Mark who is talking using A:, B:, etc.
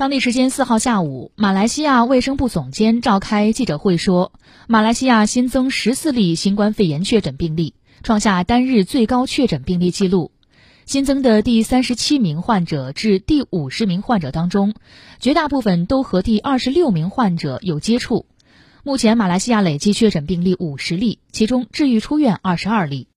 A: 当地时间四号下午马来西亚卫生部总监召开记者会说马来西亚新增十四例新冠肺炎确诊病例创下单日最高确诊病例记录。新增的第三十七名患者至第五十名患者当中绝大部分都和第二十六名患者有接触。目前马来西亚累计确诊病例五十例其中治愈出院二十二例。